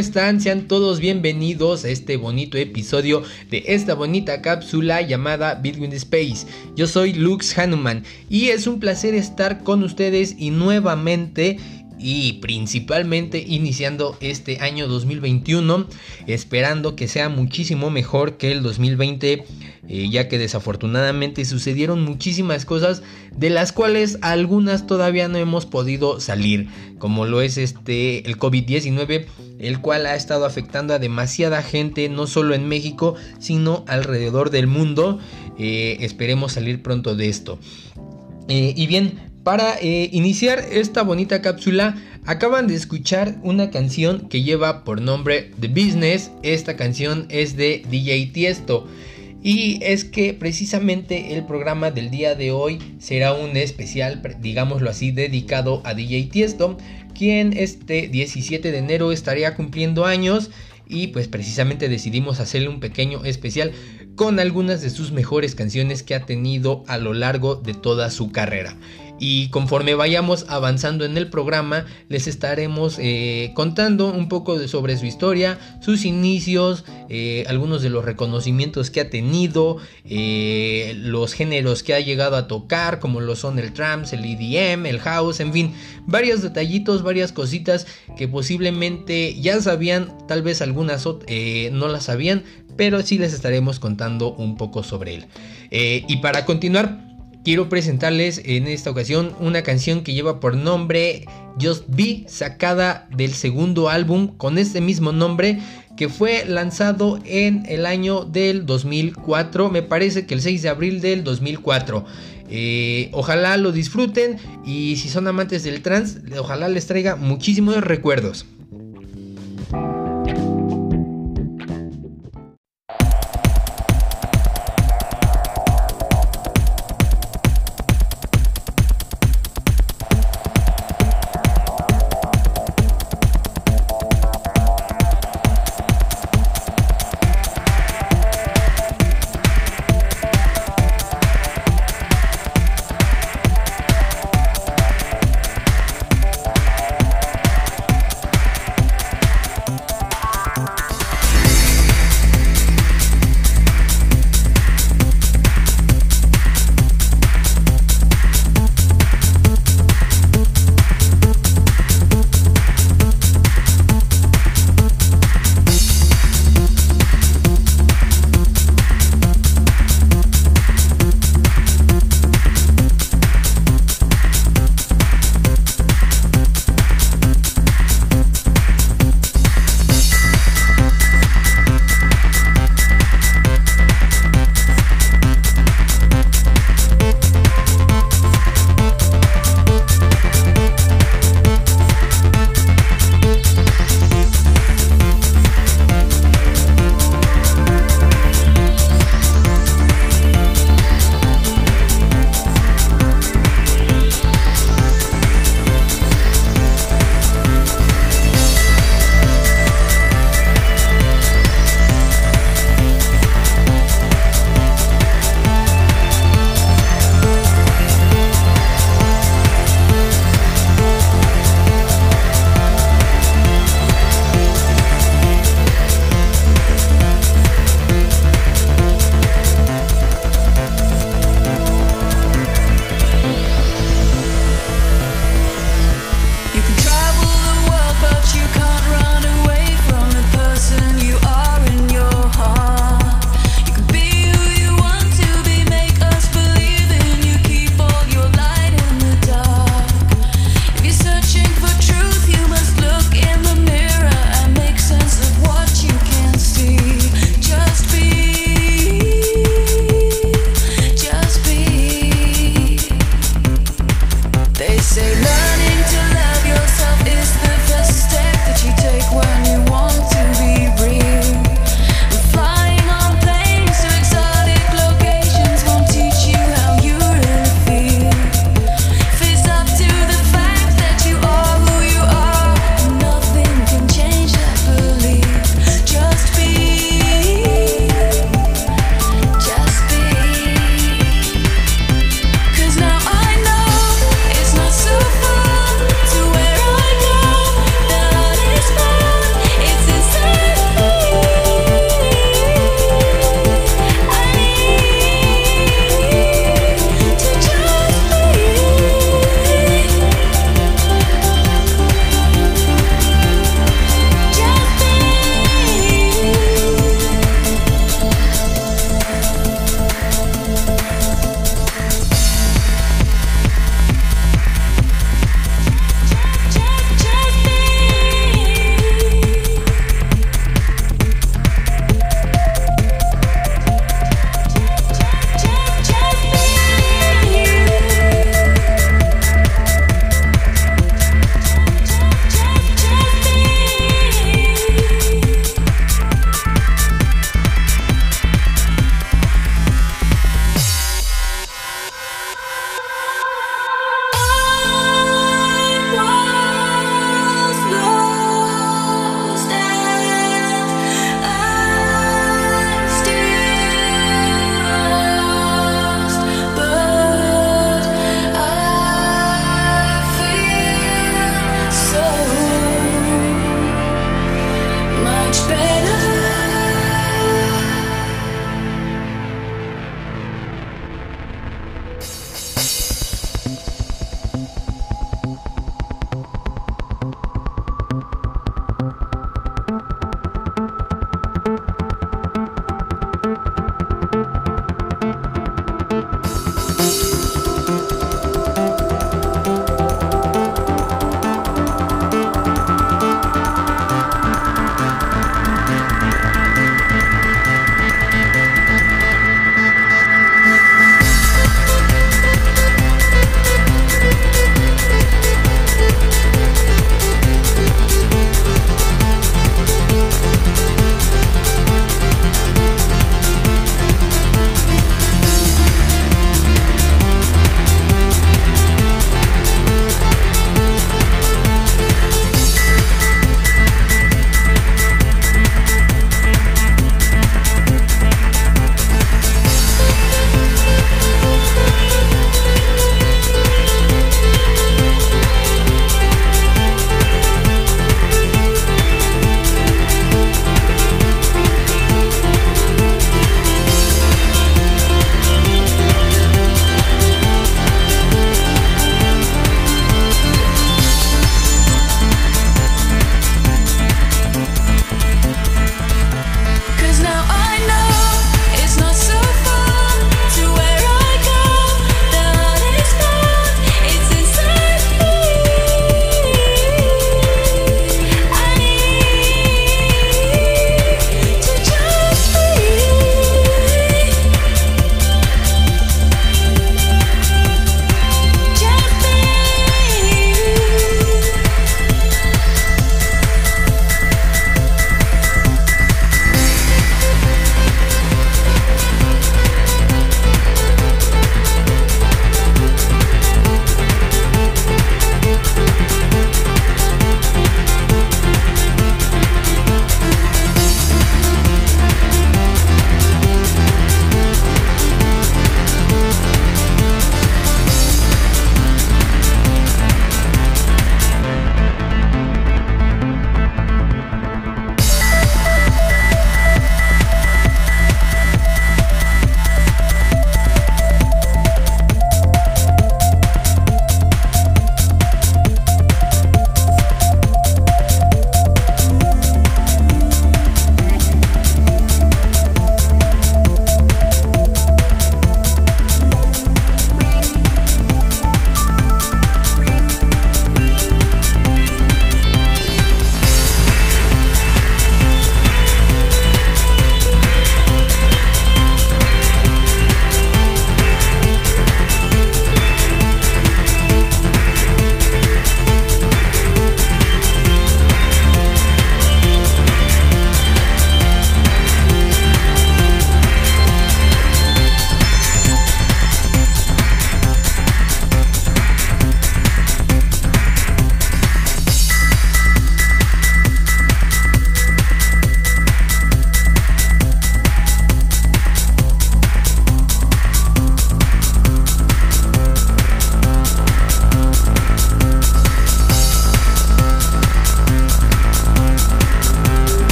Están? Sean todos bienvenidos a este bonito episodio de esta bonita cápsula llamada Between Space. Yo soy Lux Hanuman y es un placer estar con ustedes y nuevamente y principalmente iniciando este año 2021 esperando que sea muchísimo mejor que el 2020 eh, ya que desafortunadamente sucedieron muchísimas cosas de las cuales algunas todavía no hemos podido salir como lo es este el COVID-19 el cual ha estado afectando a demasiada gente no solo en México sino alrededor del mundo. Eh, esperemos salir pronto de esto. Eh, y bien para eh, iniciar esta bonita cápsula, acaban de escuchar una canción que lleva por nombre The Business. Esta canción es de DJ Tiesto. Y es que precisamente el programa del día de hoy será un especial, digámoslo así, dedicado a DJ Tiesto, quien este 17 de enero estaría cumpliendo años y pues precisamente decidimos hacerle un pequeño especial con algunas de sus mejores canciones que ha tenido a lo largo de toda su carrera. Y conforme vayamos avanzando en el programa, les estaremos eh, contando un poco sobre su historia, sus inicios, eh, algunos de los reconocimientos que ha tenido, eh, los géneros que ha llegado a tocar, como lo son el trance, el EDM, el house, en fin, varios detallitos, varias cositas que posiblemente ya sabían, tal vez algunas no las sabían, pero sí les estaremos contando un poco sobre él. y para continuar, quiero presentarles en esta ocasión una canción que lleva por nombre Just Be, sacada del segundo álbum con este mismo nombre que fue lanzado en el año del 2004, me parece que el 6 de abril del 2004. Eh, ojalá lo disfruten y si son amantes del trance, ojalá les traiga muchísimos recuerdos.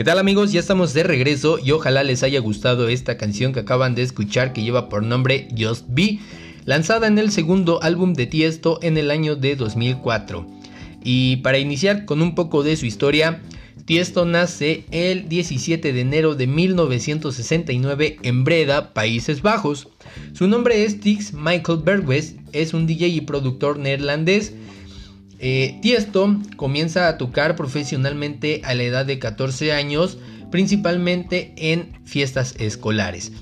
¿Qué tal amigos? Ya estamos de regreso y ojalá les haya gustado esta canción que acaban de escuchar que lleva por nombre Just Be, lanzada en el segundo álbum de Tiesto en el año de 2004. Y para iniciar con un poco de su historia, Tiesto nace el 17 de enero de 1969 en Breda, Países Bajos. Su nombre es Tix Michael Bergwes, es un DJ y productor neerlandés eh, Tiesto comienza a tocar profesionalmente a la edad de 14 años, principalmente en fiestas escolares.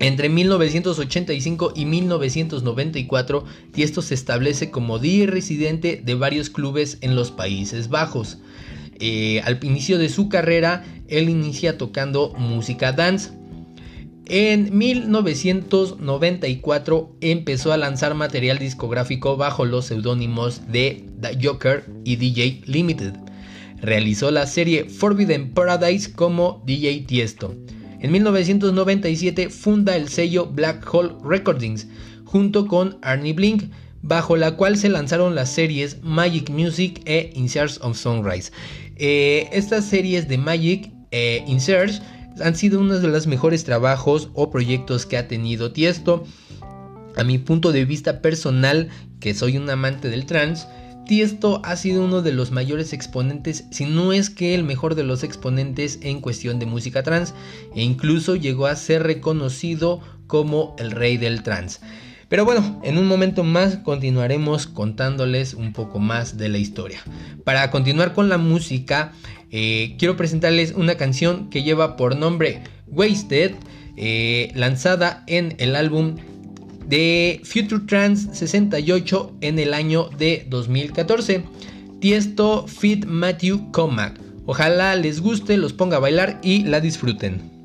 Entre 1985 y 1994, Tiesto se establece como DJ residente de varios clubes en los Países Bajos. Eh, al inicio de su carrera, él inicia tocando música dance. En 1994 empezó a lanzar material discográfico bajo los seudónimos de The Joker y DJ Limited. Realizó la serie Forbidden Paradise como DJ Tiesto. En 1997 funda el sello Black Hole Recordings junto con Arnie Blink, bajo la cual se lanzaron las series Magic Music e Inserts of Sunrise. Eh, estas series de Magic e Inserts han sido uno de los mejores trabajos o proyectos que ha tenido Tiesto. A mi punto de vista personal, que soy un amante del trance, Tiesto ha sido uno de los mayores exponentes, si no es que el mejor de los exponentes en cuestión de música trance, e incluso llegó a ser reconocido como el rey del trance. Pero bueno, en un momento más continuaremos contándoles un poco más de la historia. Para continuar con la música, eh, quiero presentarles una canción que lleva por nombre Wasted, eh, lanzada en el álbum de Future Trans 68 en el año de 2014. Tiesto Fit Matthew Comac. Ojalá les guste, los ponga a bailar y la disfruten.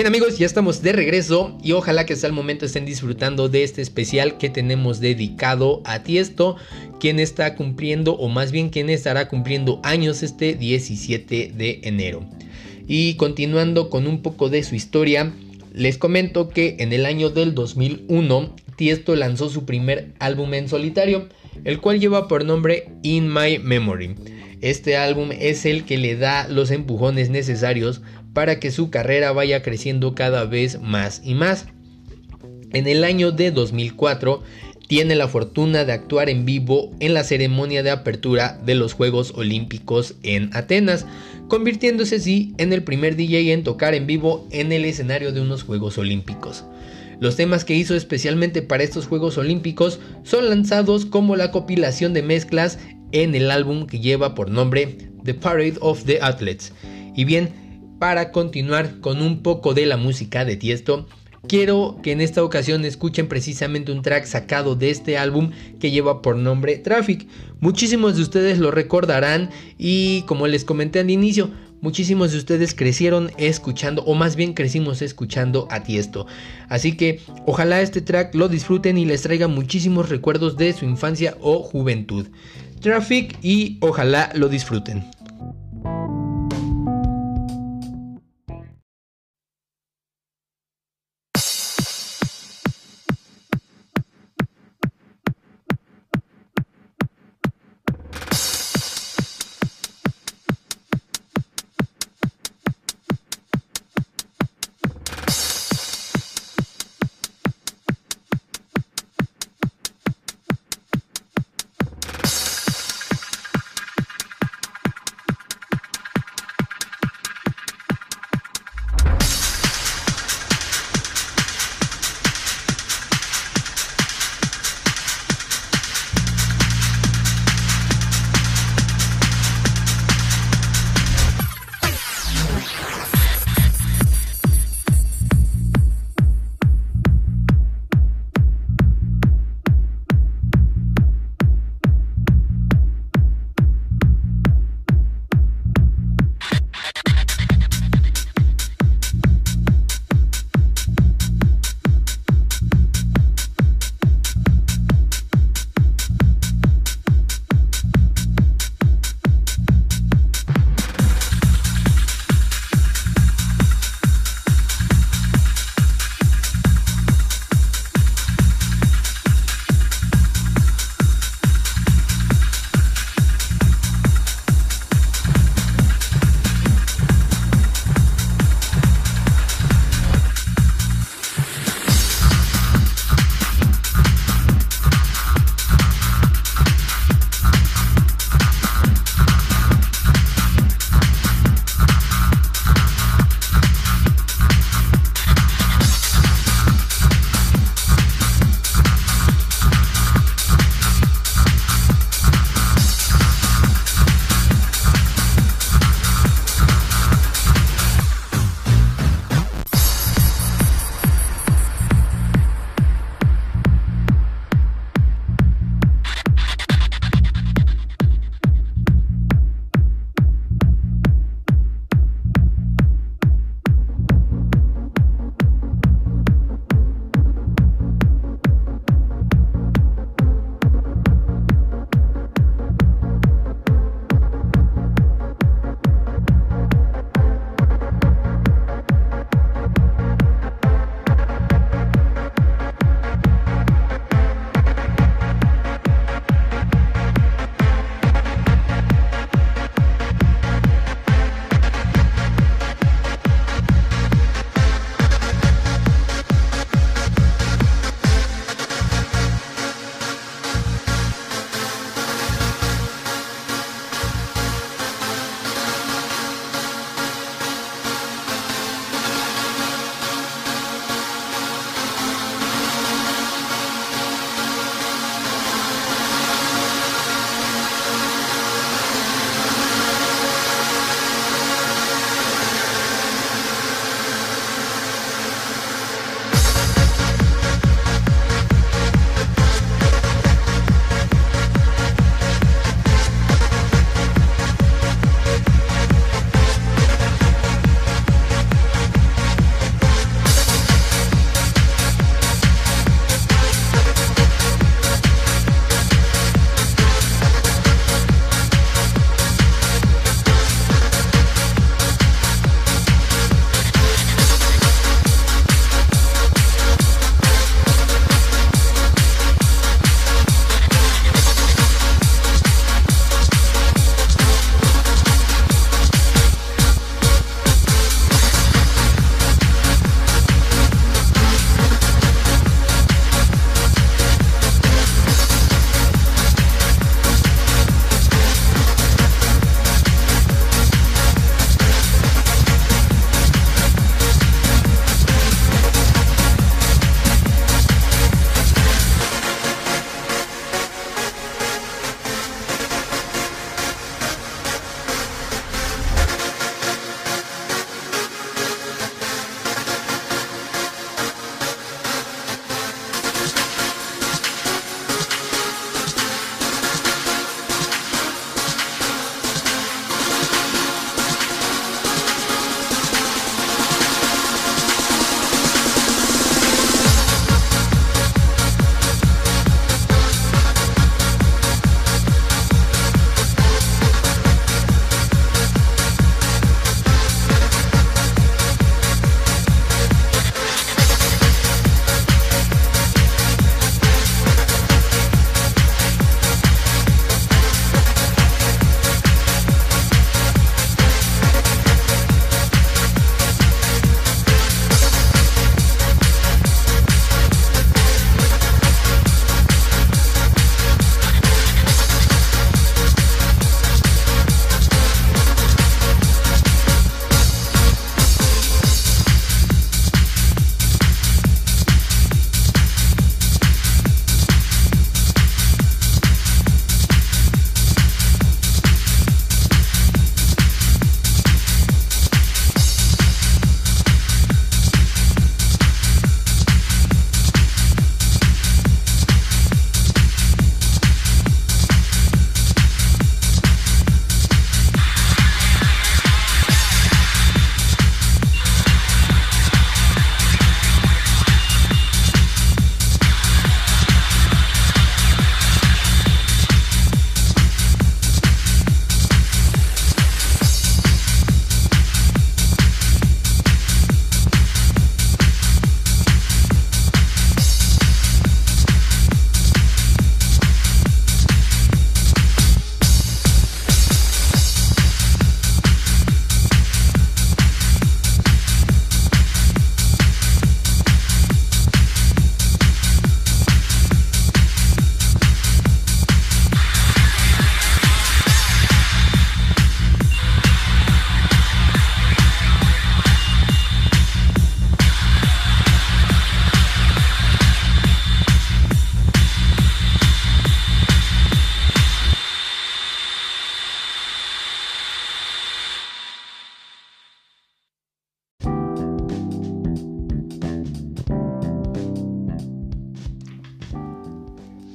Bien amigos, ya estamos de regreso y ojalá que hasta el momento estén disfrutando de este especial que tenemos dedicado a Tiesto, quien está cumpliendo o más bien quien estará cumpliendo años este 17 de enero. Y continuando con un poco de su historia, les comento que en el año del 2001 Tiesto lanzó su primer álbum en solitario, el cual lleva por nombre In My Memory. Este álbum es el que le da los empujones necesarios para que su carrera vaya creciendo cada vez más y más. En el año de 2004 tiene la fortuna de actuar en vivo en la ceremonia de apertura de los Juegos Olímpicos en Atenas, convirtiéndose así en el primer DJ en tocar en vivo en el escenario de unos Juegos Olímpicos. Los temas que hizo especialmente para estos Juegos Olímpicos son lanzados como la compilación de mezclas en el álbum que lleva por nombre The Parade of the Athletes. Y bien, para continuar con un poco de la música de Tiesto, quiero que en esta ocasión escuchen precisamente un track sacado de este álbum que lleva por nombre Traffic. Muchísimos de ustedes lo recordarán y como les comenté al inicio, muchísimos de ustedes crecieron escuchando o más bien crecimos escuchando a Tiesto. Así que ojalá este track lo disfruten y les traiga muchísimos recuerdos de su infancia o juventud. Traffic y ojalá lo disfruten.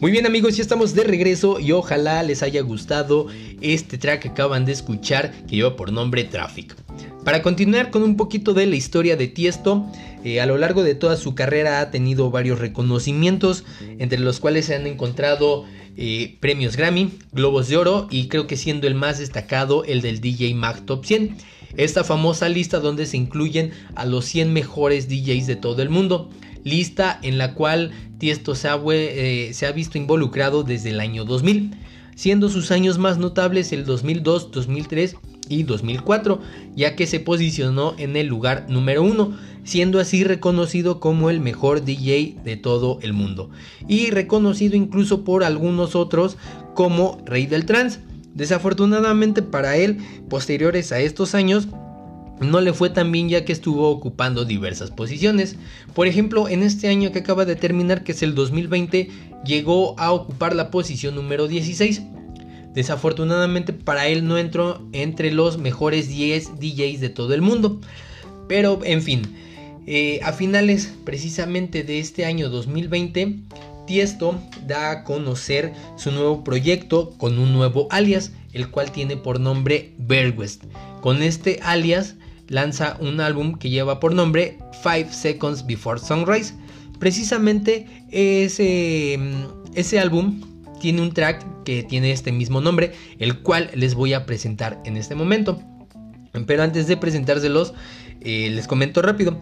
Muy bien amigos, ya estamos de regreso y ojalá les haya gustado este track que acaban de escuchar que lleva por nombre Traffic. Para continuar con un poquito de la historia de Tiesto, eh, a lo largo de toda su carrera ha tenido varios reconocimientos, entre los cuales se han encontrado eh, premios Grammy, Globos de Oro y creo que siendo el más destacado el del DJ Mag Top 100. Esta famosa lista donde se incluyen a los 100 mejores DJs de todo el mundo lista en la cual Tiesto se ha, eh, visto involucrado desde el año 2000, siendo sus años más notables el 2002, 2003 y 2004, ya que se posicionó en el lugar número uno, siendo así reconocido como el mejor DJ de todo el mundo, y reconocido incluso por algunos otros como Rey del Trans. Desafortunadamente para él, posteriores a estos años, no le fue tan bien ya que estuvo ocupando diversas posiciones. Por ejemplo, en este año que acaba de terminar, que es el 2020, llegó a ocupar la posición número 16. Desafortunadamente para él no entró entre los mejores 10 DJs de todo el mundo. Pero en fin, eh, a finales precisamente de este año 2020, Tiesto da a conocer su nuevo proyecto con un nuevo alias, el cual tiene por nombre West. Con este alias lanza un álbum que lleva por nombre 5 Seconds Before Sunrise. Precisamente ese, mm, ese álbum tiene un track que tiene este mismo nombre, el cual les voy a presentar en este momento. Pero antes de presentárselos, eh, les comento rápido.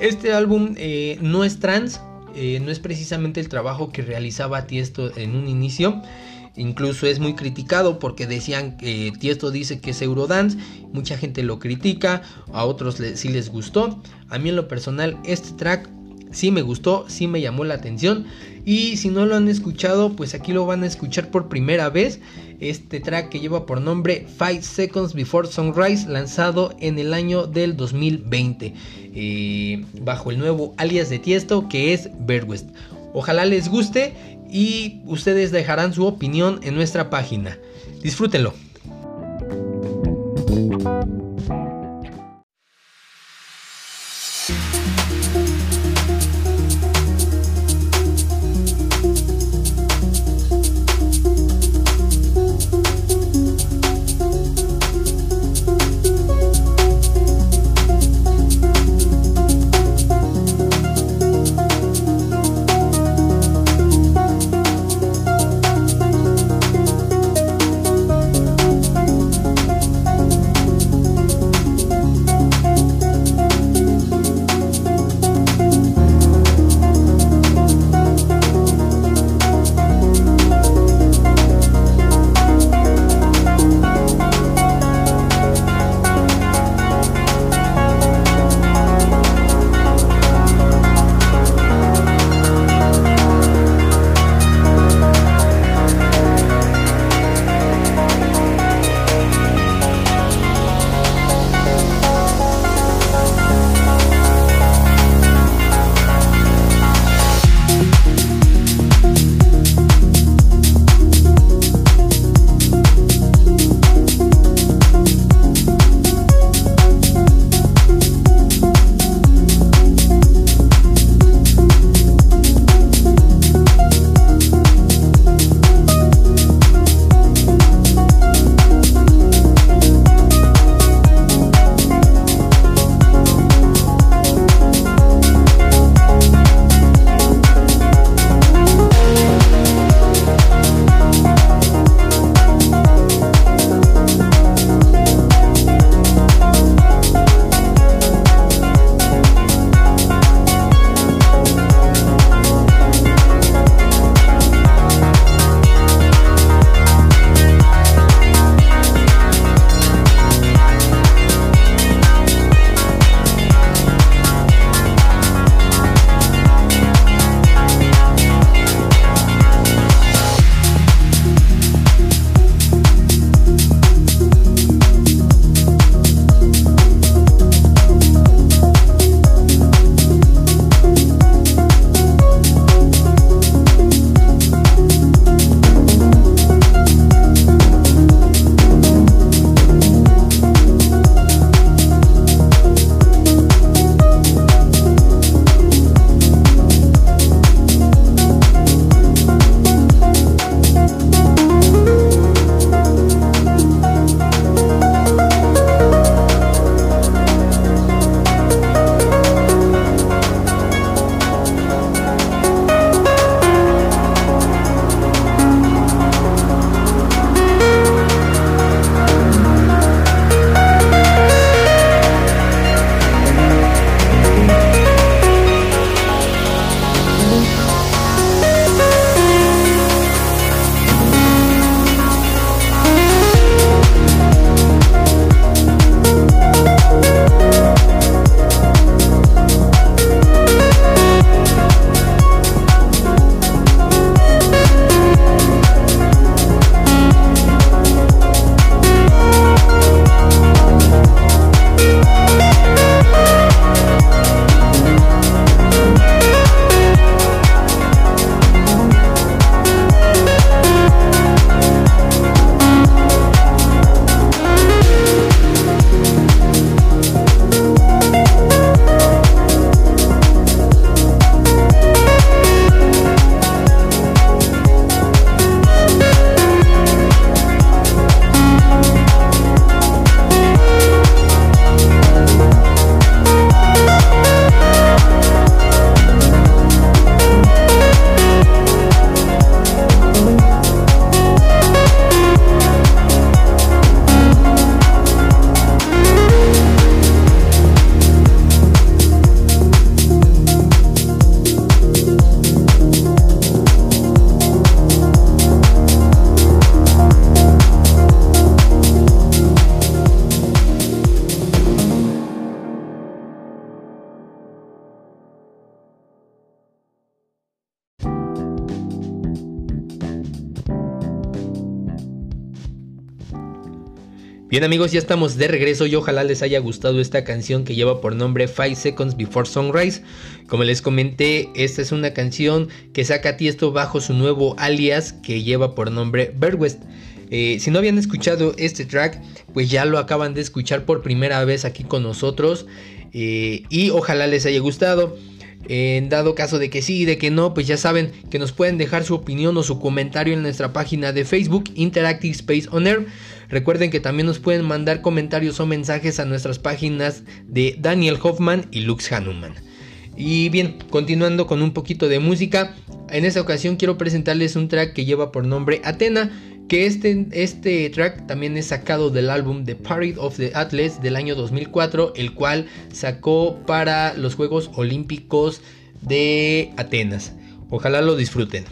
Este álbum eh, no es trans, eh, no es precisamente el trabajo que realizaba Tiesto en un inicio. Incluso es muy criticado porque decían que Tiesto dice que es Eurodance. Mucha gente lo critica, a otros sí les gustó. A mí en lo personal este track sí me gustó, sí me llamó la atención. Y si no lo han escuchado, pues aquí lo van a escuchar por primera vez. Este track que lleva por nombre 5 Seconds Before Sunrise, lanzado en el año del 2020, eh, bajo el nuevo alias de Tiesto que es West. Ojalá les guste y ustedes dejarán su opinión en nuestra página. Disfrútenlo. Bien amigos, ya estamos de regreso y ojalá les haya gustado esta canción que lleva por nombre 5 Seconds Before Sunrise. Como les comenté, esta es una canción que saca Tiesto bajo su nuevo alias que lleva por nombre West. Eh, si no habían escuchado este track, pues ya lo acaban de escuchar por primera vez aquí con nosotros eh, y ojalá les haya gustado. En dado caso de que sí, de que no, pues ya saben que nos pueden dejar su opinión o su comentario en nuestra página de Facebook Interactive Space On Air. Recuerden que también nos pueden mandar comentarios o mensajes a nuestras páginas de Daniel Hoffman y Lux Hanuman. Y bien, continuando con un poquito de música, en esta ocasión quiero presentarles un track que lleva por nombre Atena que este, este track también es sacado del álbum The Parade of the Athletes del año 2004, el cual sacó para los Juegos Olímpicos de Atenas. Ojalá lo disfruten.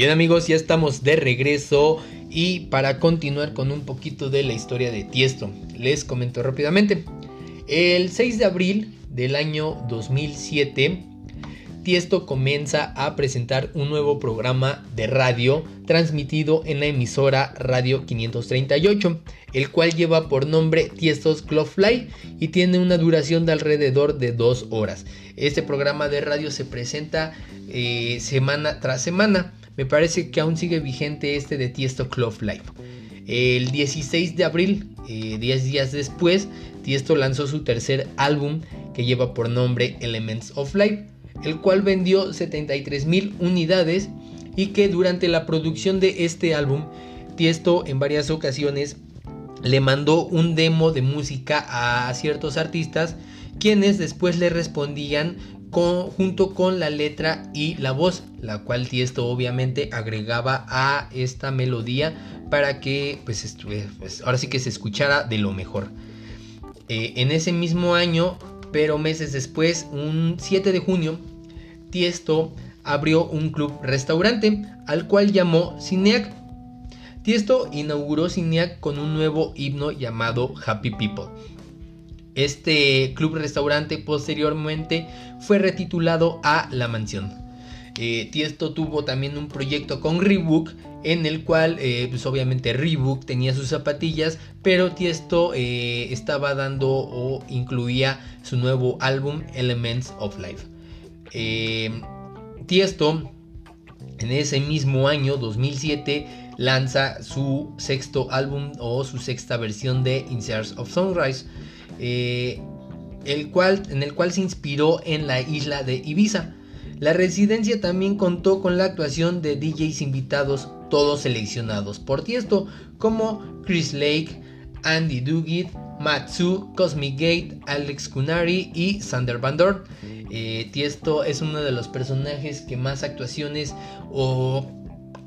Bien amigos, ya estamos de regreso y para continuar con un poquito de la historia de Tiesto, les comento rápidamente. El 6 de abril del año 2007, Tiesto comienza a presentar un nuevo programa de radio transmitido en la emisora Radio 538, el cual lleva por nombre Tiestos Club Fly y tiene una duración de alrededor de dos horas. Este programa de radio se presenta eh, semana tras semana me parece que aún sigue vigente este de Tiesto Club Live. El 16 de abril, 10 eh, días después, Tiesto lanzó su tercer álbum que lleva por nombre Elements of Life, el cual vendió 73 mil unidades y que durante la producción de este álbum, Tiesto en varias ocasiones le mandó un demo de música a ciertos artistas quienes después le respondían junto con la letra y la voz, la cual Tiesto obviamente agregaba a esta melodía para que pues, pues ahora sí que se escuchara de lo mejor. Eh, en ese mismo año, pero meses después, un 7 de junio, Tiesto abrió un club restaurante al cual llamó Cineac. Tiesto inauguró Cineac con un nuevo himno llamado Happy People este club restaurante posteriormente fue retitulado a La Mansión. Eh, Tiesto tuvo también un proyecto con Reebok en el cual eh, pues obviamente Reebok tenía sus zapatillas pero Tiesto eh, estaba dando o incluía su nuevo álbum Elements of Life. Tiesto en ese mismo año 2007 lanza su sexto álbum o su sexta versión de In of Sunrise eh, el cual, en el cual se inspiró en la isla de Ibiza. La residencia también contó con la actuación de DJs invitados, todos seleccionados por Tiesto, como Chris Lake, Andy Duguid, Matsu, Cosmic Gate, Alex Kunari y Sander Van eh, Tiesto es uno de los personajes que más actuaciones o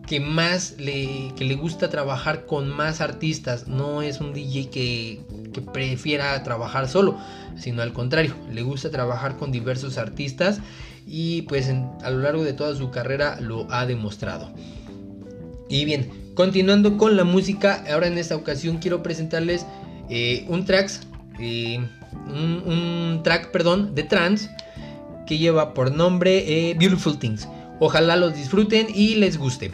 que más le, que le gusta trabajar con más artistas. No es un DJ que, que prefiera trabajar solo, sino al contrario, le gusta trabajar con diversos artistas y pues a lo largo de toda su carrera lo ha demostrado. Y bien, continuando con la música, ahora en esta ocasión quiero presentarles eh, un tracks, eh, un, track, perdón, de trance que lleva por nombre eh, Beautiful Things. Ojalá los disfruten y les guste.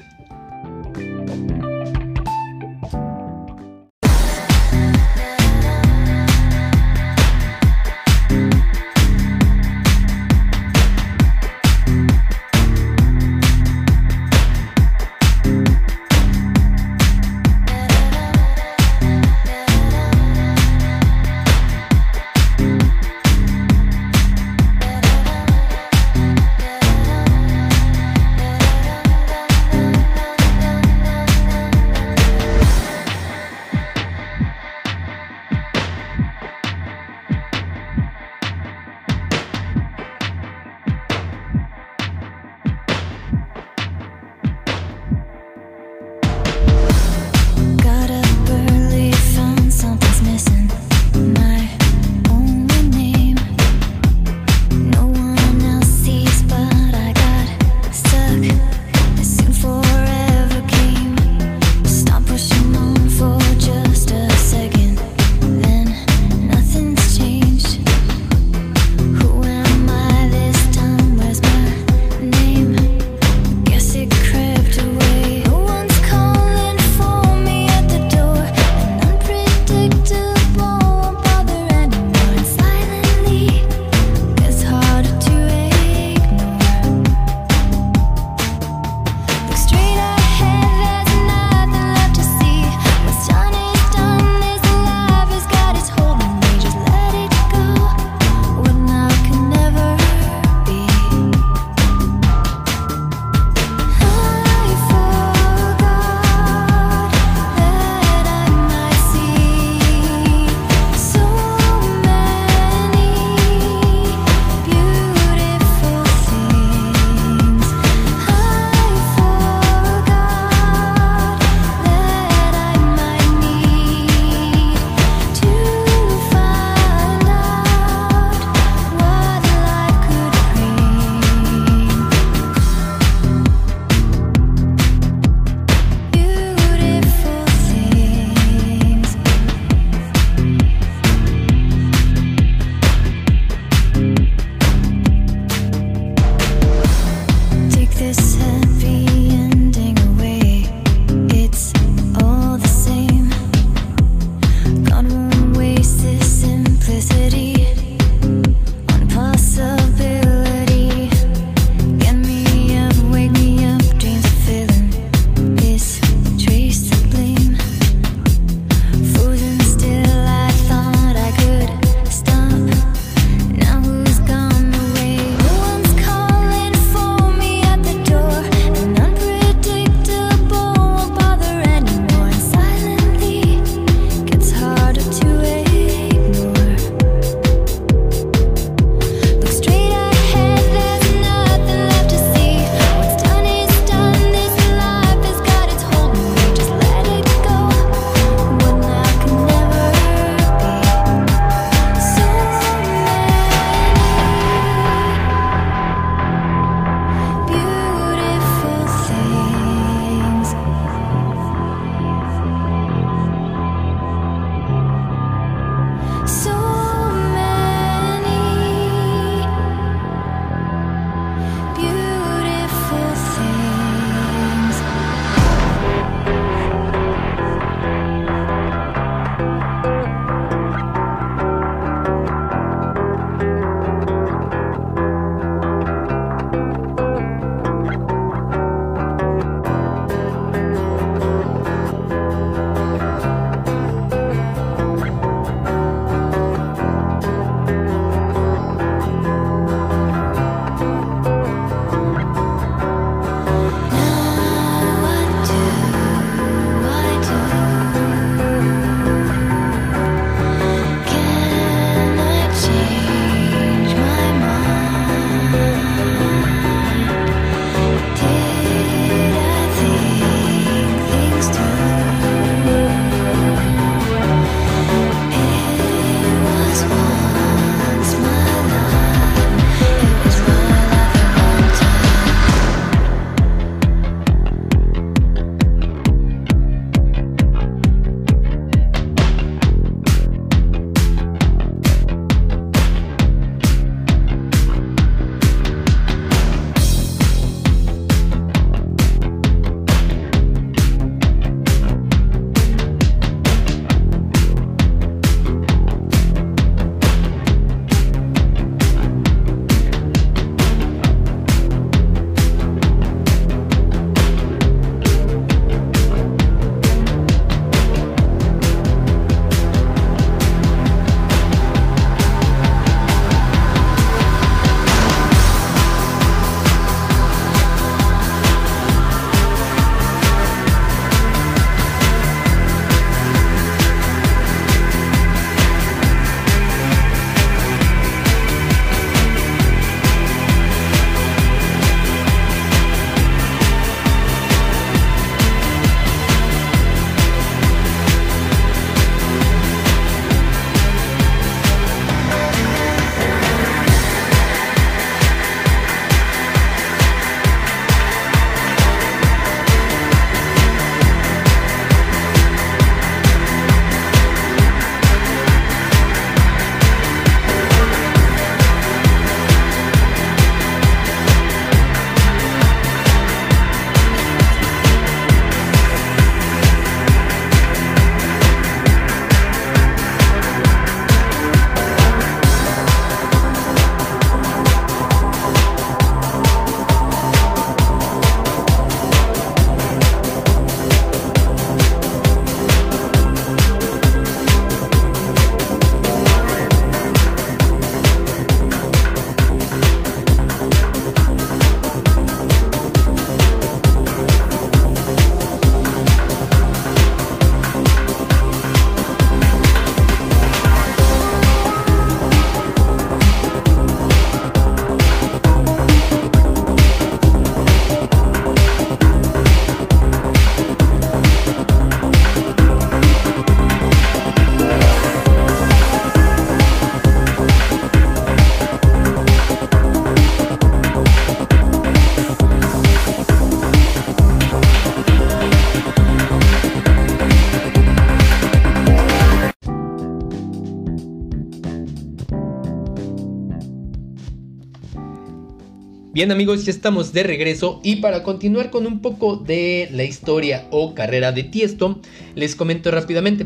Bien amigos, ya estamos de regreso y para continuar con un poco de la historia o carrera de Tiesto, les comento rápidamente.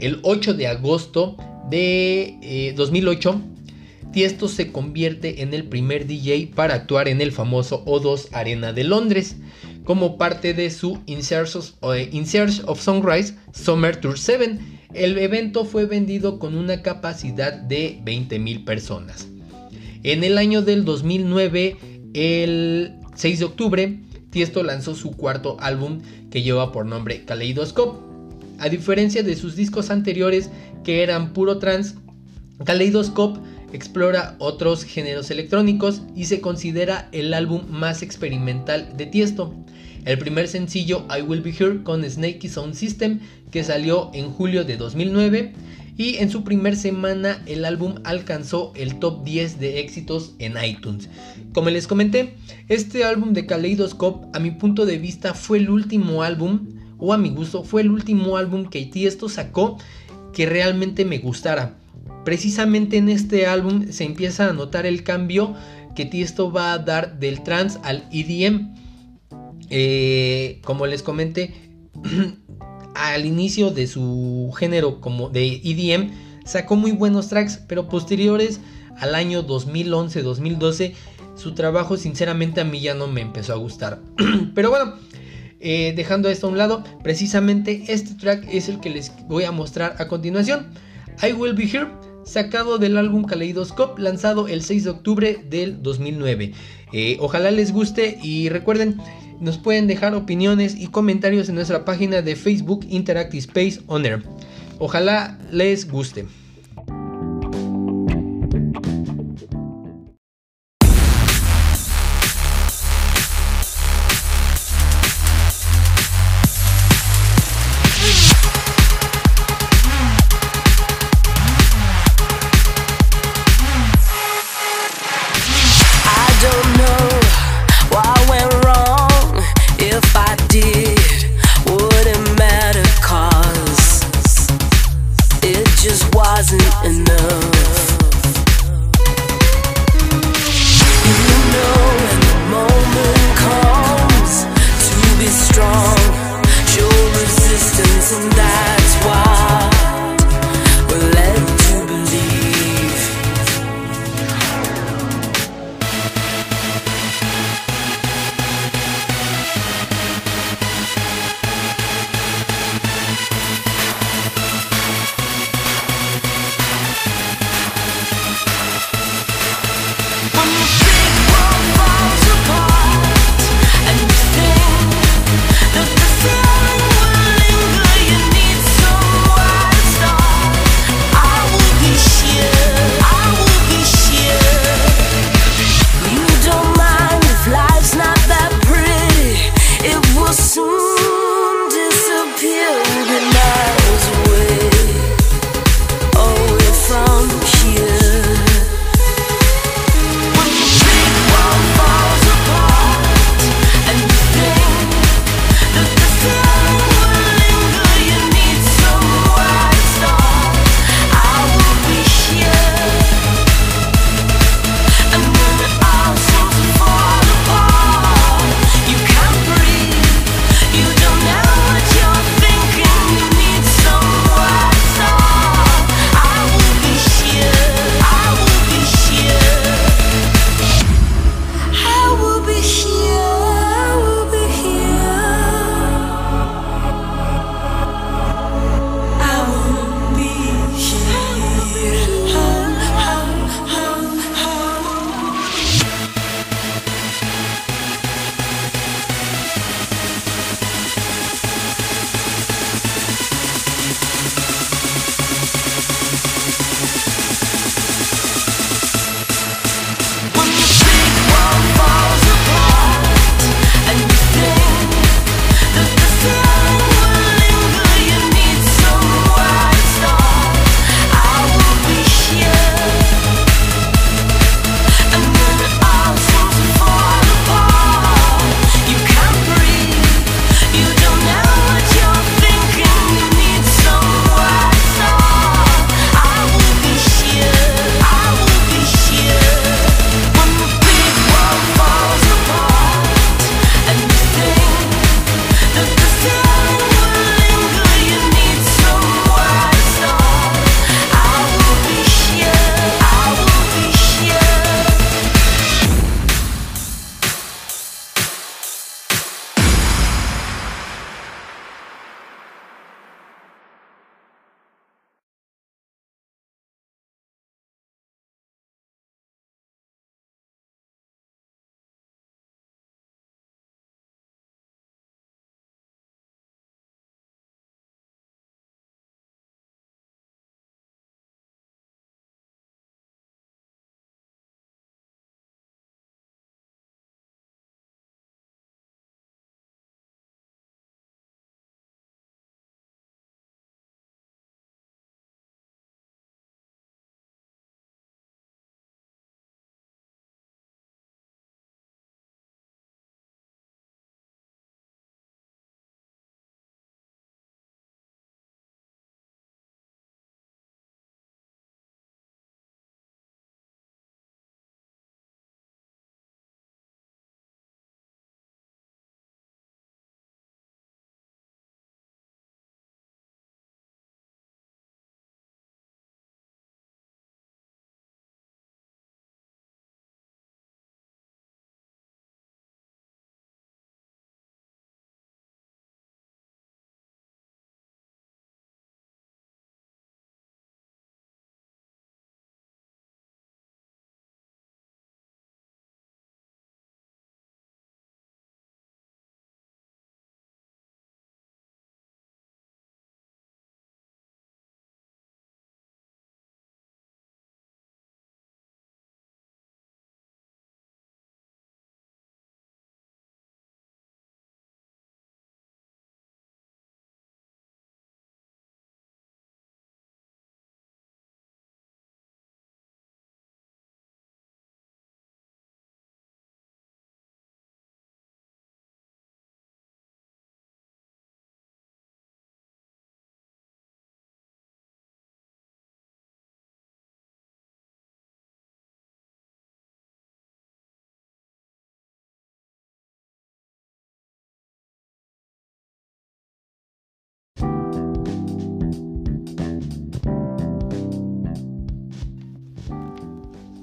El 8 de agosto de 2008, eh, Tiesto se convierte en el primer DJ para actuar en el famoso O2 Arena de Londres, como parte de su In Search of, Sunrise Summer Tour 7. El evento fue vendido con una capacidad de 20.000 personas. En el año del 2009, el 6 de octubre, Tiesto lanzó su cuarto álbum que lleva por nombre Kaleidoscope. A diferencia de sus discos anteriores que eran puro trance, Kaleidoscope explora otros géneros electrónicos y se considera el álbum más experimental de Tiesto. El primer sencillo I Will Be Here con Snakey Sound System que salió en julio de 2009 y en su primer semana el álbum alcanzó el top 10 de éxitos en iTunes. Como les comenté, este álbum de Kaleidoscope a mi punto de vista fue el último álbum, o a mi gusto, fue el último álbum que Tiesto sacó que realmente me gustara. Precisamente en este álbum se empieza a notar el cambio que Tiesto va a dar del trance al EDM. Eh, como les comenté, al inicio de su género como de EDM sacó muy buenos tracks, pero posteriores al año 2011-2012 su trabajo sinceramente a mí ya no me empezó a gustar. pero bueno, eh, dejando esto a un lado, precisamente este track es el que les voy a mostrar a continuación. I Will Be Here, sacado del álbum Kaleidoscope, lanzado el 6 de octubre del 2009. Eh, ojalá les guste y recuerden nos pueden dejar opiniones y comentarios en nuestra página de Facebook Interactive Space On. Ojalá les guste.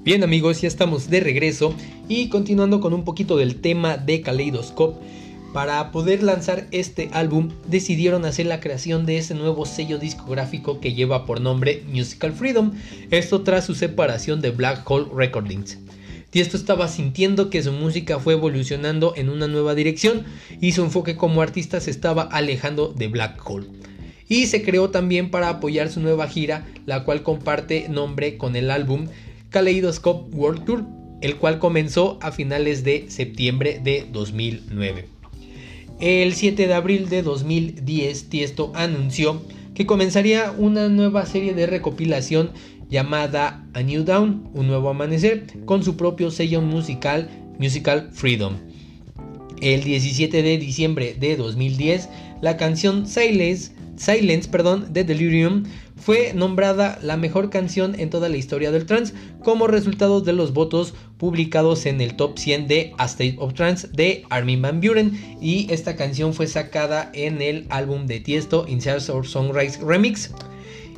Bien amigos, ya estamos de regreso y continuando con un poquito del tema de Kaleidoscope. Para poder lanzar este álbum decidieron hacer la creación de ese nuevo sello discográfico que lleva por nombre Musical Freedom, esto tras su separación de Black Hole Recordings. Tiesto estaba sintiendo que su música fue evolucionando en una nueva dirección y su enfoque como artista se estaba alejando de Black Hole. Y se creó también para apoyar su nueva gira, la cual comparte nombre con el álbum Kaleidoscope World Tour, el cual comenzó a finales de septiembre de 2009. El 7 de abril de 2010, Tiesto anunció que comenzaría una nueva serie de recopilación llamada A New Dawn, un nuevo amanecer, con su propio sello musical Musical Freedom. El 17 de diciembre de 2010, la canción Silence, Silence perdón, de Delirium fue nombrada la mejor canción en toda la historia del trance como resultado de los votos publicados en el top 100 de A State of Trance de Armin Van Buren y esta canción fue sacada en el álbum de Tiesto Insert or Songrise Remix.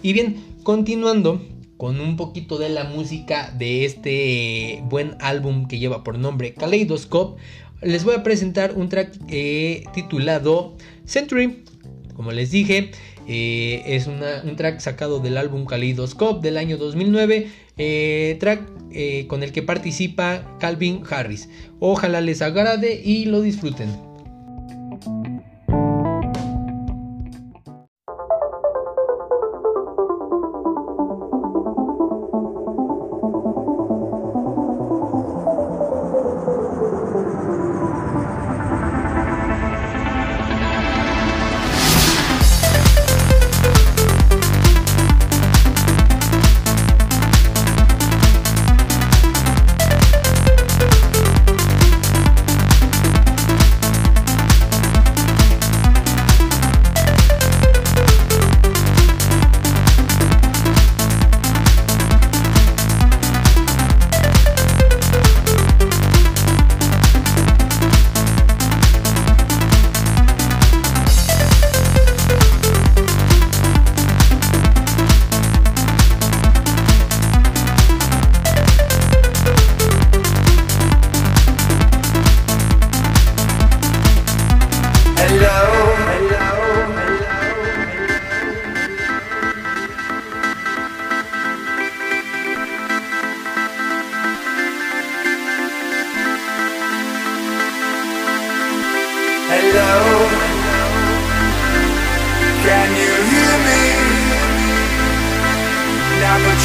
Y bien, continuando con un poquito de la música de este buen álbum que lleva por nombre Kaleidoscope, les voy a presentar un track eh, titulado Century. Como les dije, eh, es un track sacado del álbum Kaleidoscope del año 2009, eh, track eh, con el que participa Calvin Harris. Ojalá les agrade y lo disfruten.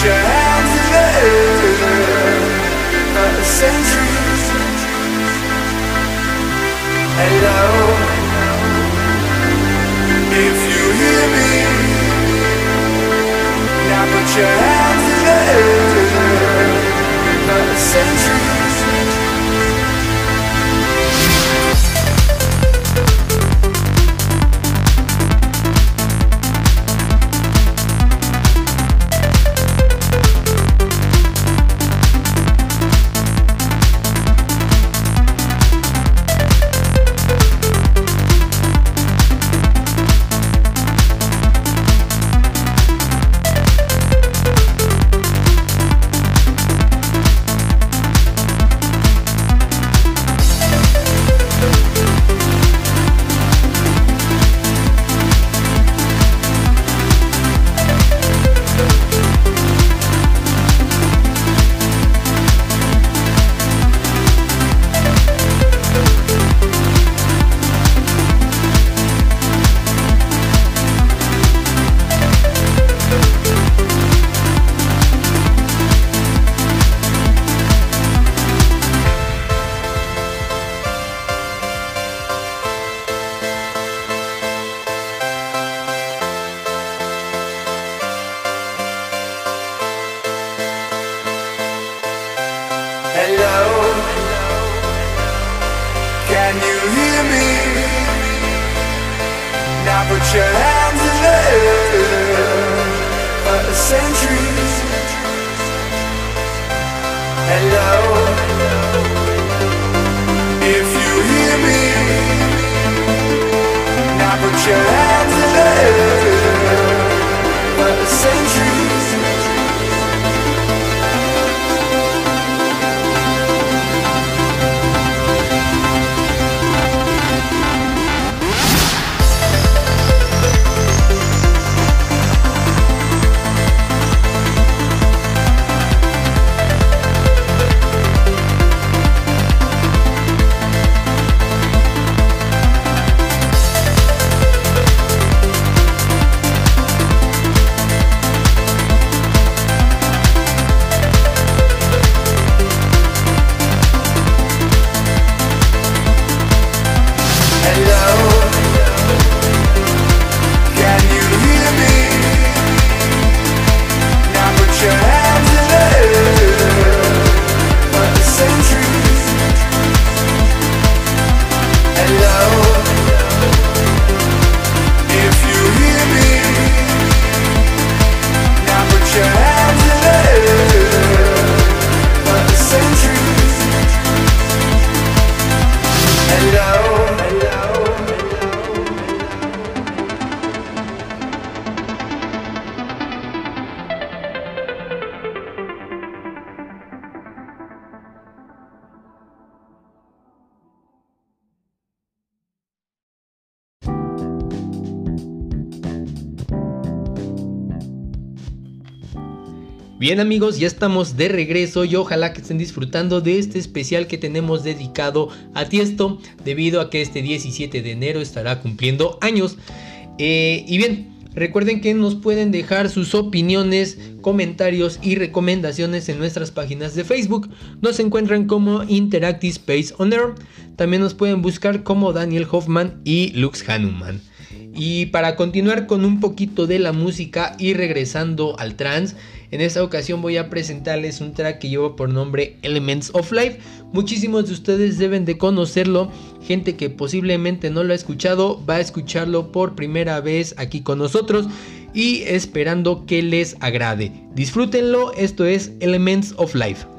your hands in the air centuries. Hello, if you hear me, now put your hands in the air. Bien amigos, ya estamos de regreso y ojalá que estén disfrutando de este especial que tenemos dedicado a Tiesto debido a que este 17 de enero estará cumpliendo años. Eh, y bien, recuerden que nos pueden dejar sus opiniones, comentarios y recomendaciones en nuestras páginas de Facebook. Nos encuentran como Interactive Space On Air. También nos pueden buscar como Daniel Hoffman y Lux Hanuman. Y para continuar con un poquito de la música y regresando al trance, en esta ocasión voy a presentarles un track que lleva por nombre Elements of Life. Muchísimos de ustedes deben de conocerlo. Gente que posiblemente no lo ha escuchado va a escucharlo por primera vez aquí con nosotros y esperando que les agrade. Disfrútenlo, esto es Elements of Life.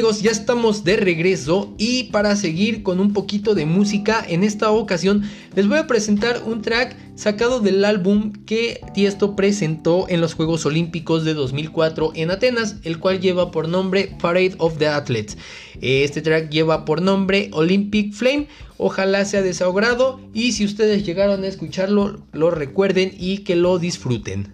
Amigos, ya estamos de regreso y para seguir con un poquito de música, en esta ocasión les voy a presentar un track sacado del álbum que Tiesto presentó en los Juegos Olímpicos de 2004 en Atenas, el cual lleva por nombre Parade of the Athletes. Este track lleva por nombre Olympic Flame, ojalá sea desahogado y si ustedes llegaron a escucharlo, lo recuerden y que lo disfruten.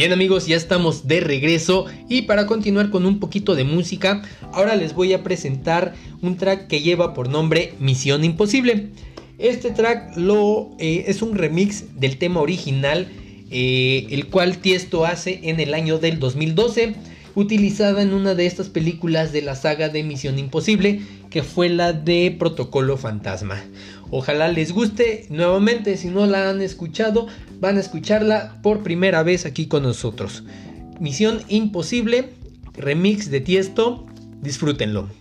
Bien amigos, ya estamos de regreso y para continuar con un poquito de música, ahora les voy a presentar un track que lleva por nombre Misión Imposible. Este track lo, eh, es un remix del tema original, eh, el cual Tiesto hace en el año del 2012, utilizada en una de estas películas de la saga de Misión Imposible, que fue la de Protocolo Fantasma. Ojalá les guste nuevamente, si no la han escuchado, van a escucharla por primera vez aquí con nosotros. Misión Imposible, remix de Tiesto, disfrútenlo.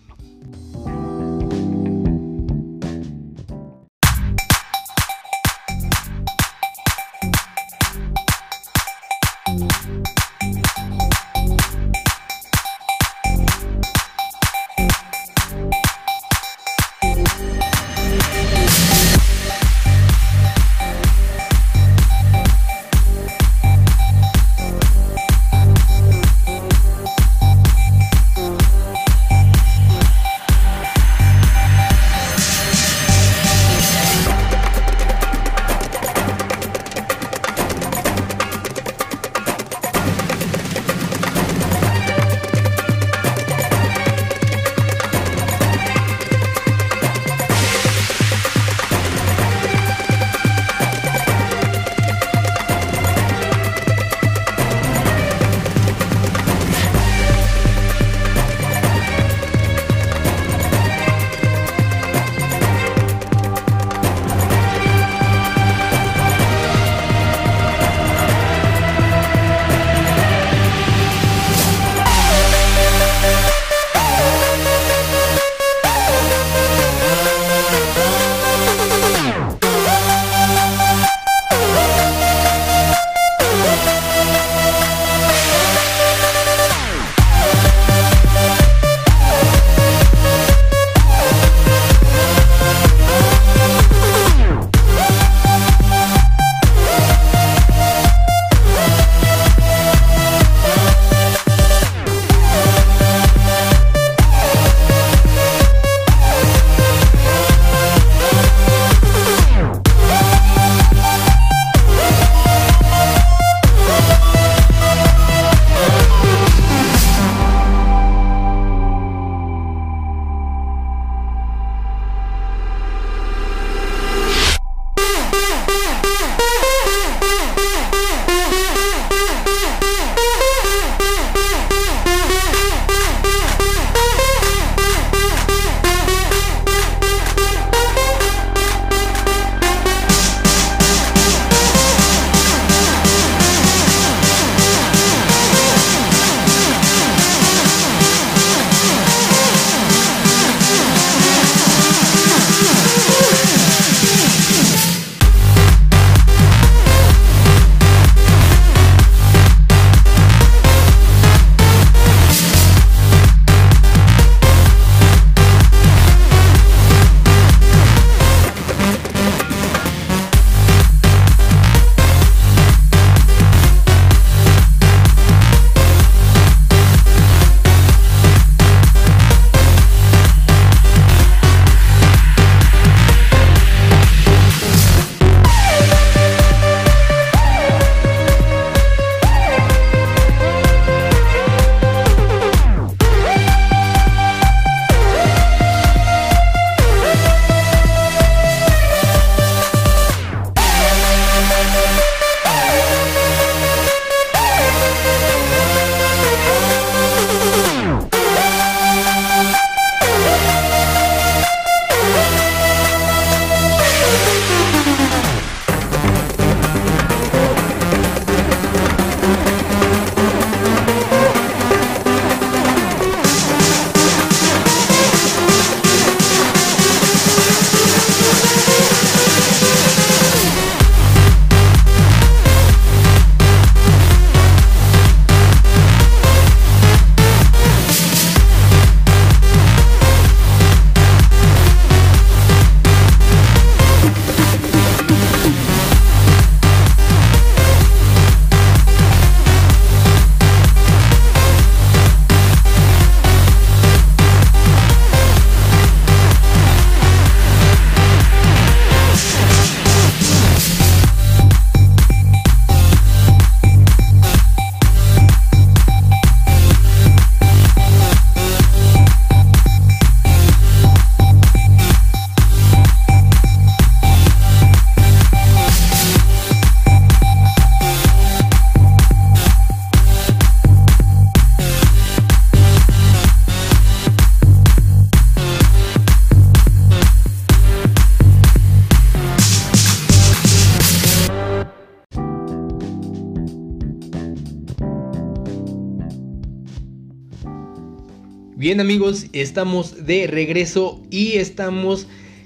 Bien amigos, estamos de regreso y estamos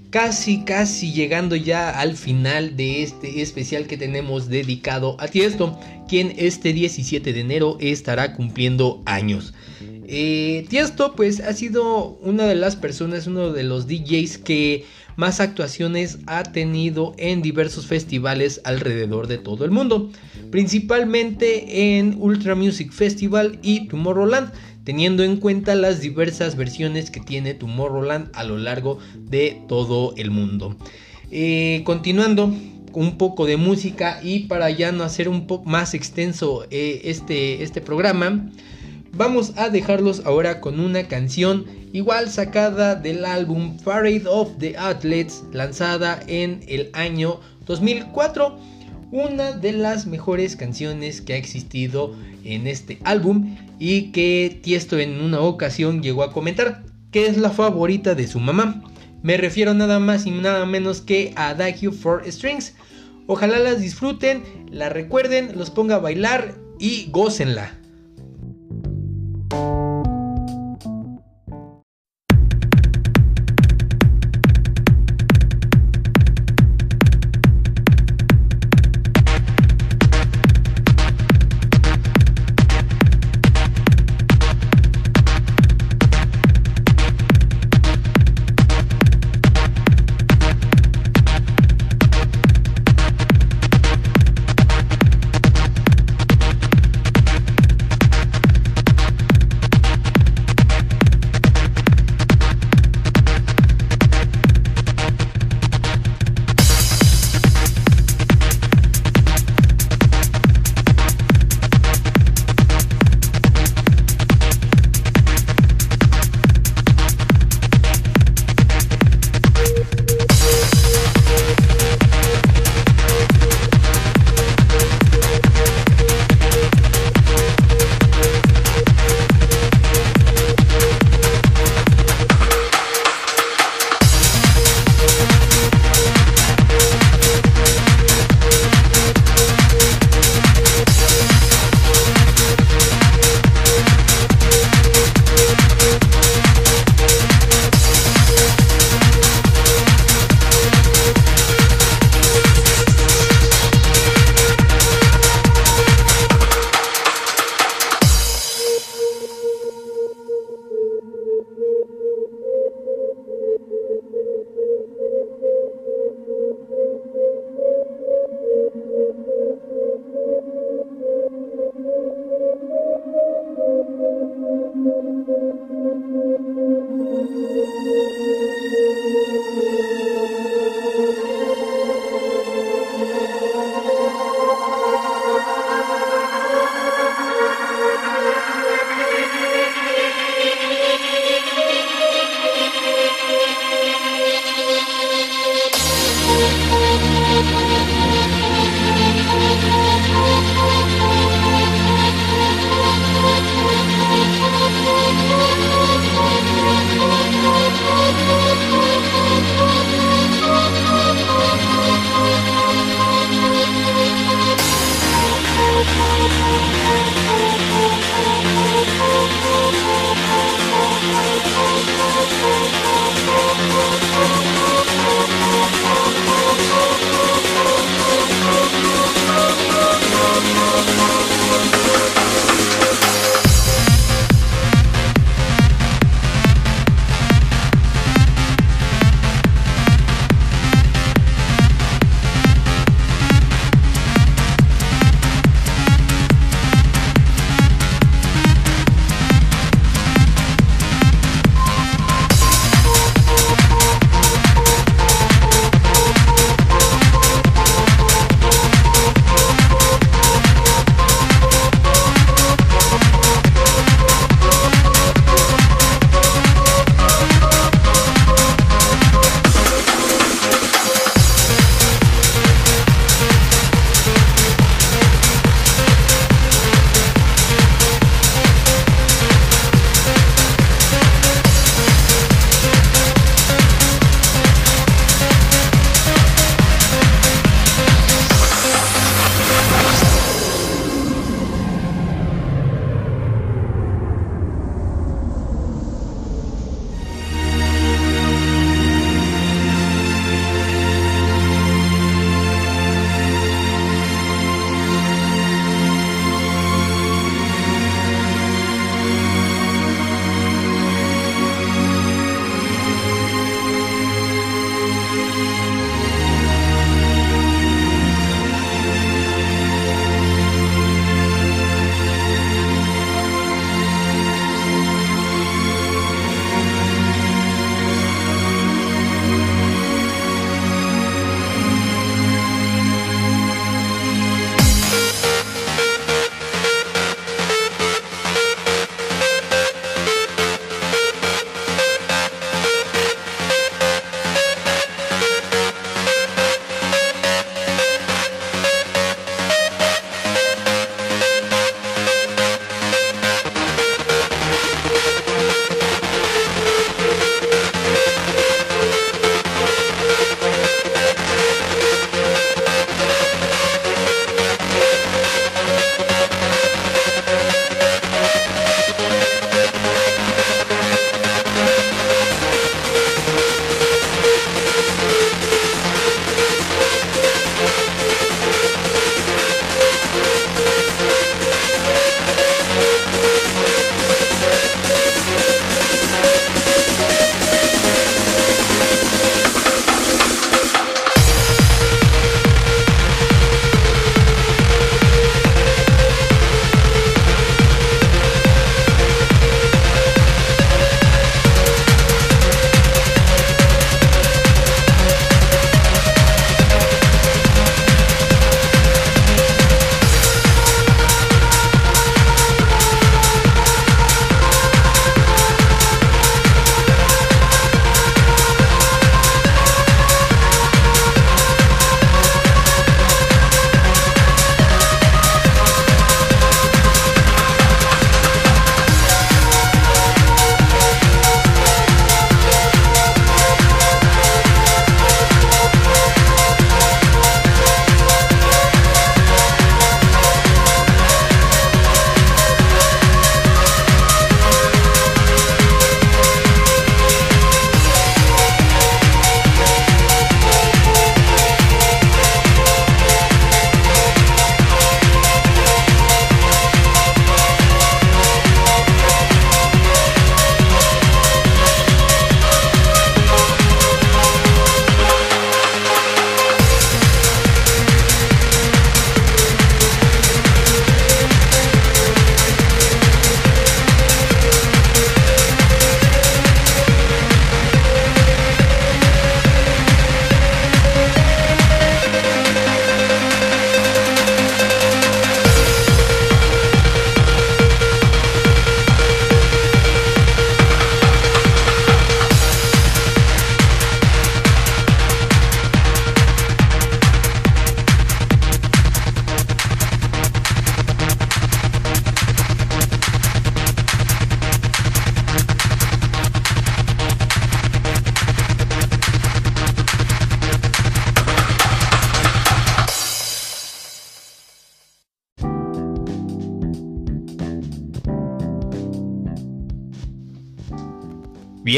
casi casi llegando ya al final de este especial que tenemos dedicado a Tiesto, quien este 17 de enero estará cumpliendo años. Eh, Tiesto pues ha sido una de las personas, uno de los DJs que más actuaciones ha tenido en diversos festivales alrededor de todo el mundo, principalmente en Ultra Music Festival y Tomorrowland teniendo en cuenta las diversas versiones que tiene Tomorrowland a lo largo de todo el mundo. Eh, continuando un poco de música y para ya no hacer un poco más extenso eh, este, este programa, vamos a dejarlos ahora con una canción igual sacada del álbum Parade of the Athletes lanzada en el año 2004 una de las mejores canciones que ha existido en este álbum y que Tiesto en una ocasión llegó a comentar que es la favorita de su mamá. Me refiero nada más y nada menos que a Adagio for Strings. Ojalá las disfruten, la recuerden, los ponga a bailar y gócenla.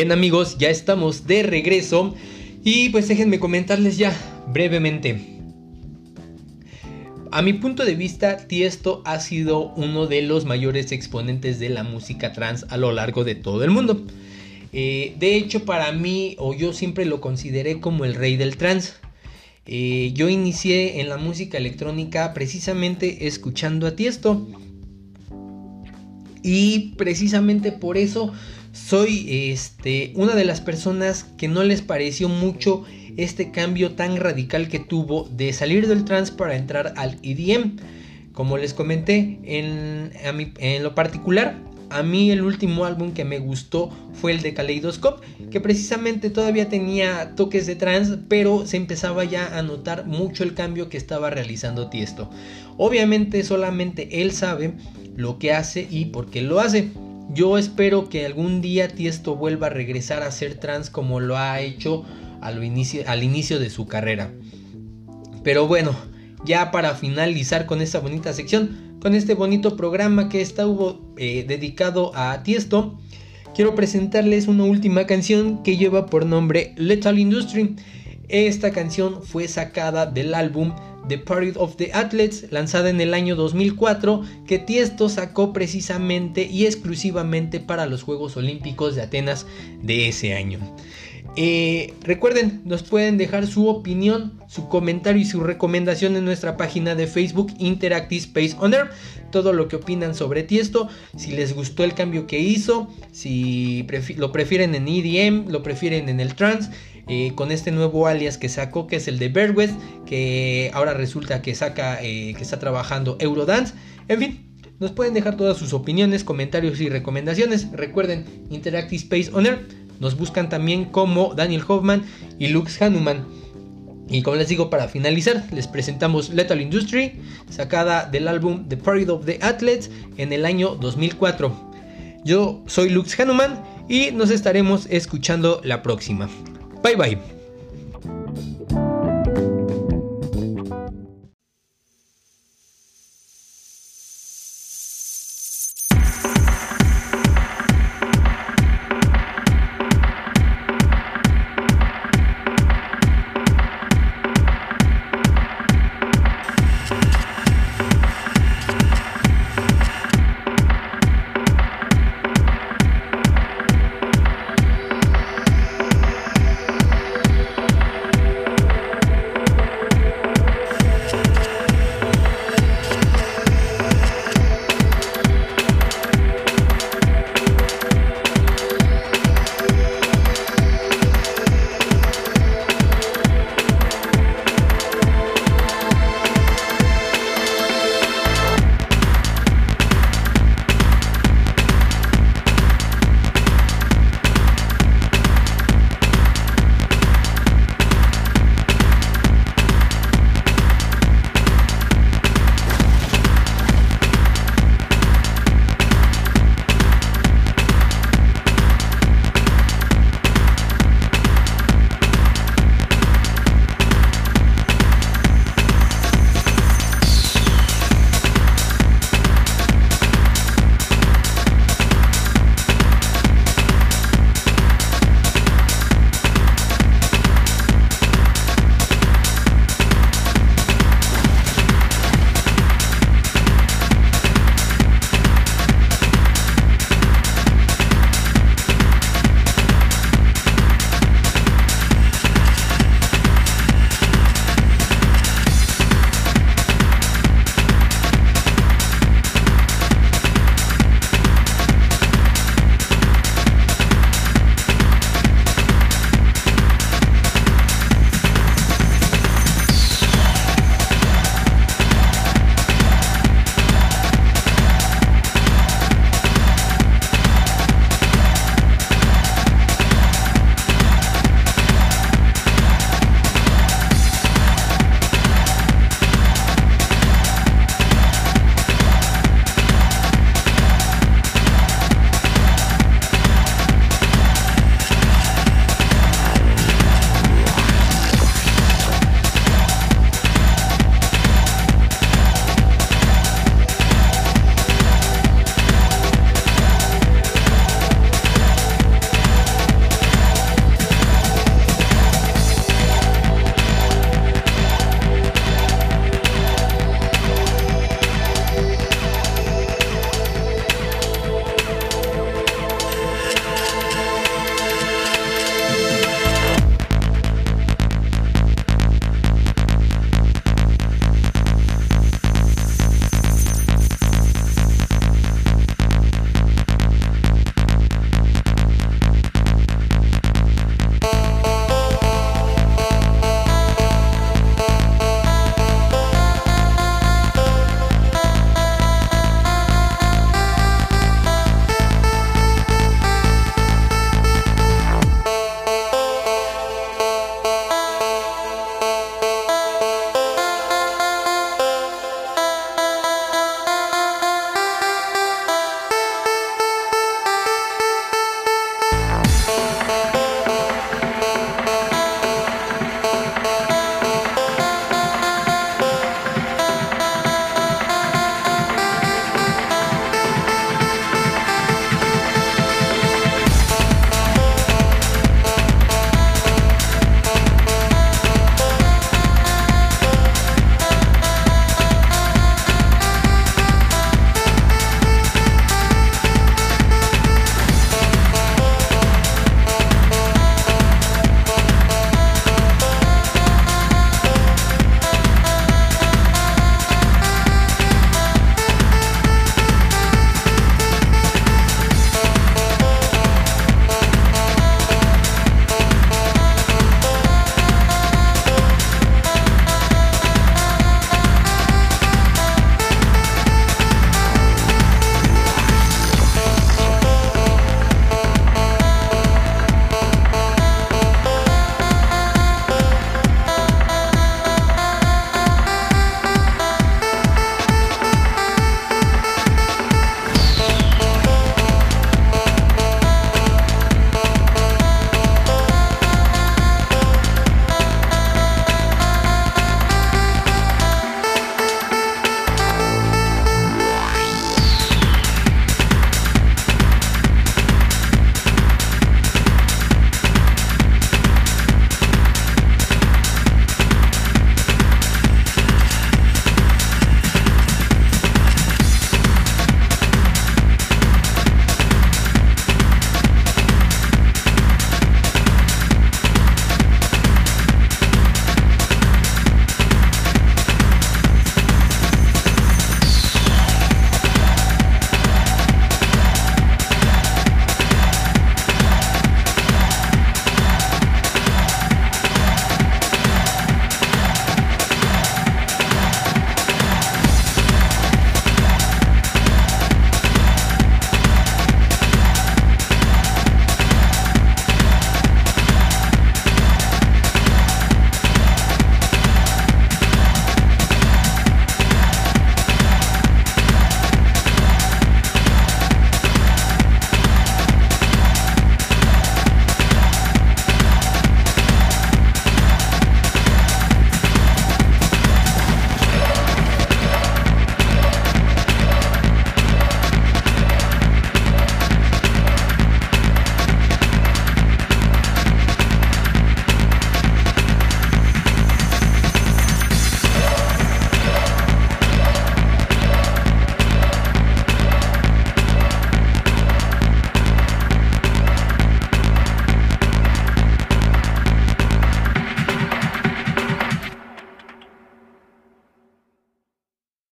Bien amigos, ya estamos de regreso y pues déjenme comentarles ya brevemente. A mi punto de vista, Tiesto ha sido uno de los mayores exponentes de la música trans a lo largo de todo el mundo. Eh, de hecho, para mí, o yo siempre lo consideré como el rey del trans. Eh, yo inicié en la música electrónica precisamente escuchando a Tiesto. Y precisamente por eso soy este, una de las personas que no les pareció mucho este cambio tan radical que tuvo de salir del trance para entrar al EDM. Como les comenté, en, en lo particular, a mí el último álbum que me gustó fue el de Kaleidoscope, que precisamente todavía tenía toques de trance, pero se empezaba ya a notar mucho el cambio que estaba realizando Tiesto. Obviamente solamente él sabe lo que hace y por qué lo hace. Yo espero que algún día Tiesto vuelva a regresar a ser trans como lo ha hecho al inicio, al inicio de su carrera. Pero bueno, ya para finalizar con esta bonita sección, con este bonito programa que está eh, dedicado a Tiesto, quiero presentarles una última canción que lleva por nombre Lethal Industry. Esta canción fue sacada del álbum The Parade of the Athletes, lanzada en el año 2004, que Tiesto sacó precisamente y exclusivamente para los Juegos Olímpicos de Atenas de ese año. Eh, recuerden, nos pueden dejar su opinión, su comentario y su recomendación en nuestra página de Facebook Interactive Space On. Todo lo que opinan sobre Tiesto, si les gustó el cambio que hizo, si lo prefieren en EDM, lo prefieren en el trance. Eh, con este nuevo alias que sacó, que es el de West que ahora resulta que saca, eh, que está trabajando Eurodance. En fin, nos pueden dejar todas sus opiniones, comentarios y recomendaciones. Recuerden, Interactive Space Owner. Nos buscan también como Daniel Hoffman y Lux Hanuman. Y como les digo, para finalizar, les presentamos Lethal Industry, sacada del álbum The Parade of the Athletes en el año 2004. Yo soy Lux Hanuman y nos estaremos escuchando la próxima. バイバイ。